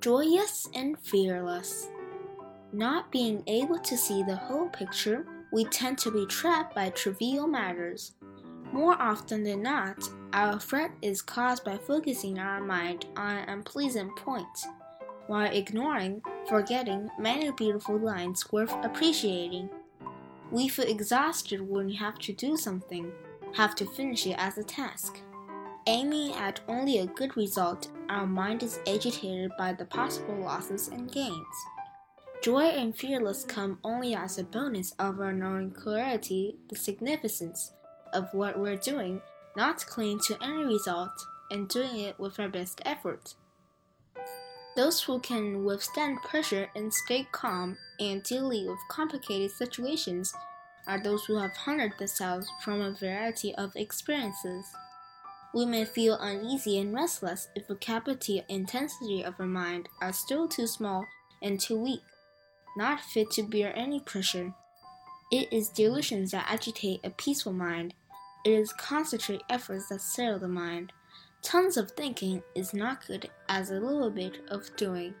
joyous and fearless. Not being able to see the whole picture, we tend to be trapped by trivial matters. More often than not, our fret is caused by focusing our mind on an unpleasant point, while ignoring, forgetting many beautiful lines worth appreciating. We feel exhausted when we have to do something, have to finish it as a task. Aiming at only a good result, our mind is agitated by the possible losses and gains. Joy and fearless come only as a bonus of our knowing clarity the significance of what we're doing, not clinging to any result, and doing it with our best effort. Those who can withstand pressure and stay calm and dealing with complicated situations are those who have honored themselves from a variety of experiences. We may feel uneasy and restless if the capacity and intensity of our mind are still too small and too weak, not fit to bear any pressure. It is delusions that agitate a peaceful mind. It is concentrated efforts that settle the mind. Tons of thinking is not good as a little bit of doing.